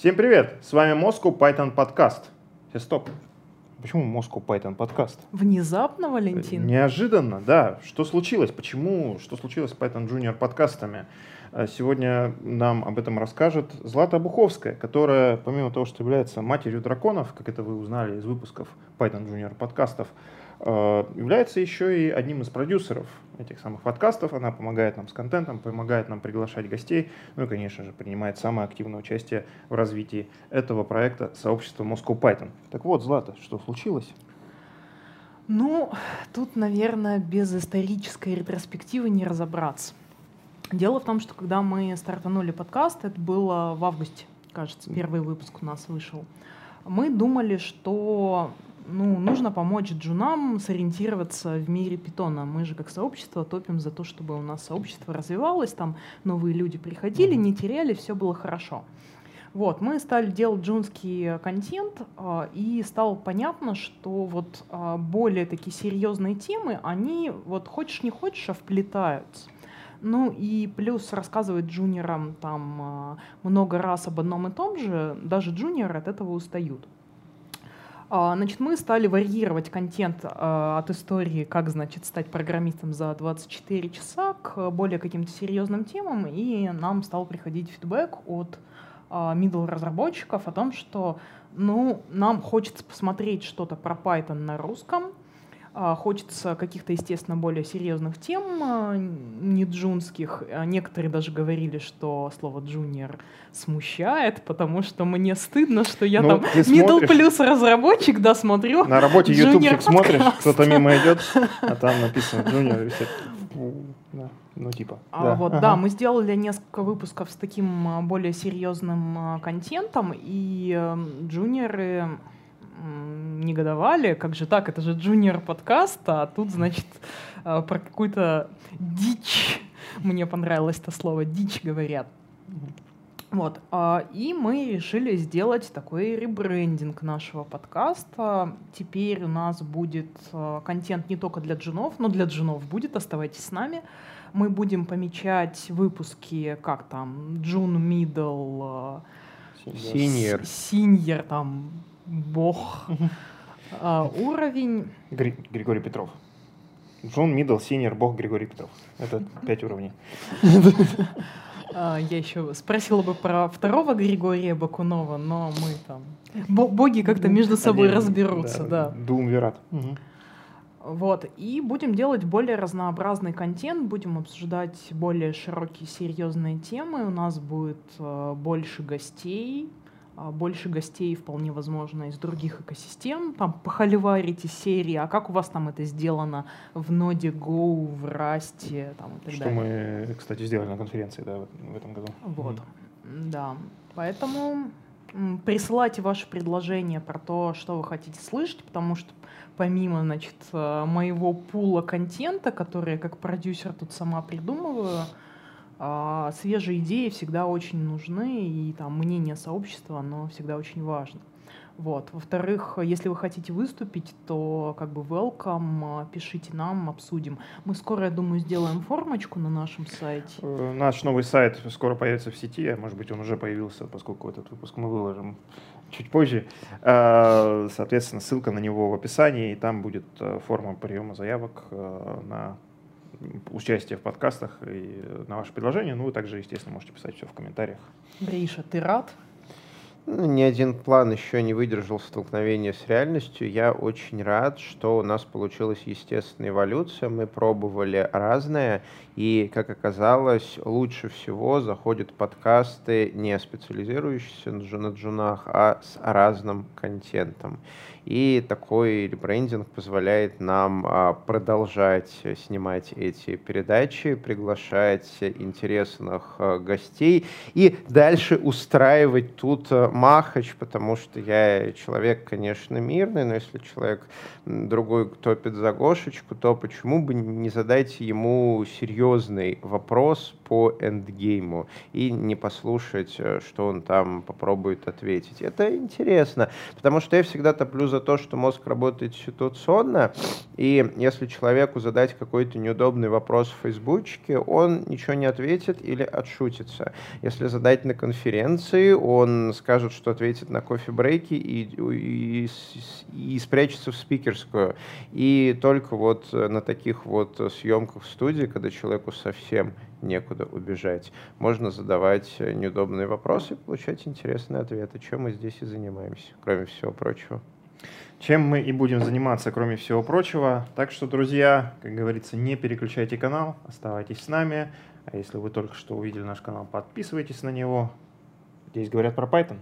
Всем привет! С вами Moscow Python Podcast. Сейчас стоп. Почему Moscow Python Podcast? Внезапно, Валентин? Неожиданно, да. Что случилось? Почему? Что случилось с Python Junior подкастами? А Сегодня нам об этом расскажет Злата Буховская, которая, помимо того, что является матерью драконов, как это вы узнали из выпусков Python Junior подкастов, э, является еще и одним из продюсеров этих самых подкастов. Она помогает нам с контентом, помогает нам приглашать гостей, ну и, конечно же, принимает самое активное участие в развитии этого проекта сообщества Moscow Python. Так вот, Злата, что случилось? Ну, тут, наверное, без исторической ретроспективы не разобраться. Дело в том, что когда мы стартанули подкаст, это было в августе, кажется, первый выпуск у нас вышел. Мы думали, что ну, нужно помочь джунам сориентироваться в мире питона. Мы же как сообщество топим за то, чтобы у нас сообщество развивалось, там новые люди приходили, не теряли, все было хорошо. Вот, мы стали делать джунский контент, а, и стало понятно, что вот а, более такие серьезные темы, они вот хочешь не хочешь, а вплетаются. Ну и плюс рассказывать джуниорам там много раз об одном и том же, даже джуниоры от этого устают. А, Значит, мы стали варьировать контент а, от истории, как, значит, стать программистом за 24 часа к более каким-то серьезным темам, и нам стал приходить фидбэк от middle разработчиков о том, что ну, нам хочется посмотреть что-то про Python на русском, а, Хочется каких-то, естественно, более серьезных тем, а, не джунских. А Некоторые даже говорили, что слово джуниор смущает, потому что мне стыдно, что я Ну, там middle плюс разработчик, да, смотрю. На работе ютубчик смотришь, кто-то мимо идет, а там написано висит. Да, Ну, типа. А, вот, ага. да, мы сделали несколько выпусков с таким а, более серьезным а, контентом, и эм, джуниоры негодовали, как же так, это же джуниор подкаст, а тут, значит, а, про какую-то дичь, мне понравилось это слово, дичь говорят. Вот, а, и мы решили сделать такой ребрендинг нашего подкаста. Теперь у нас будет а, контент не только для джунов, но для джунов будет, оставайтесь с нами. Мы будем помечать выпуски, как там, джун, middle, а, Senior. senior, там, бог, а, уровень. Гри- Григорий Петров. Джун, middle, senior, Бог Григорий Петров. Это пять уровней. А, Я еще спросила бы про второго Григория Бакунова, но мы там... бо- Боги как-то между собой разберутся, да. Дуумвират. Вот, и будем делать более разнообразный контент, будем обсуждать более широкие, серьезные темы. У нас будет э, больше гостей, больше гостей вполне возможно из других экосистем. Там похоливарить из серии, а как у вас там это сделано в ноде Go, в Расте там, и так Что далее. мы, кстати, сделали на конференции да, в этом году. Вот, да. Поэтому присылайте ваши предложения про то, что вы хотите слышать, потому что помимо, значит, э, моего пула контента, который я как продюсер тут сама придумываю, а, свежие идеи всегда очень нужны, и там мнение сообщества, оно всегда очень важно. Вот. Во-вторых, если вы хотите выступить, то как бы welcome, пишите нам, обсудим. Мы скоро, я думаю, сделаем формочку на нашем сайте. Э, Наш новый сайт скоро появится в сети, а может быть он уже появился, поскольку этот выпуск мы выложим чуть позже. Э, Соответственно, ссылка на него в описании, и там будет э, форма приема заявок на участие в подкастах и э, на ваши предложения. Ну, вы также, естественно, можете писать все в комментариях. Гриша, ты рад? Ну, Ни один план еще не выдержал столкновения с реальностью. Я очень рад, что у нас получилась естественная эволюция. Мы пробовали разное, и, как оказалось, лучше всего заходят подкасты, не специализирующиеся на джу- на джунах, а с разным контентом. И такой ребрендинг позволяет нам а, продолжать снимать эти передачи, приглашать интересных а, гостей и дальше устраивать тут а, махач, потому что я человек, конечно, мирный, но если человек другой топит за Гошечку, то почему бы не задать ему серьезный вопрос по эндгейму и не послушать, э, что он там попробует ответить. Это интересно, потому что я всегда топлю за то, что мозг работает ситуационно, и если человеку задать какой-то неудобный вопрос в фейсбучке, он ничего не ответит или отшутится. Если задать на конференции, он скажет, скажет, что ответит на кофе-брейке и, и, и, спрячется в спикерскую. И только вот на таких вот съемках в студии, когда человеку совсем некуда убежать, можно задавать неудобные вопросы и получать интересные ответы, чем мы здесь и занимаемся, кроме всего прочего чем мы и будем заниматься, кроме всего прочего. Так что, друзья, как говорится, не переключайте канал, оставайтесь с нами. А если вы только что увидели наш канал, подписывайтесь на него. Здесь говорят про Python.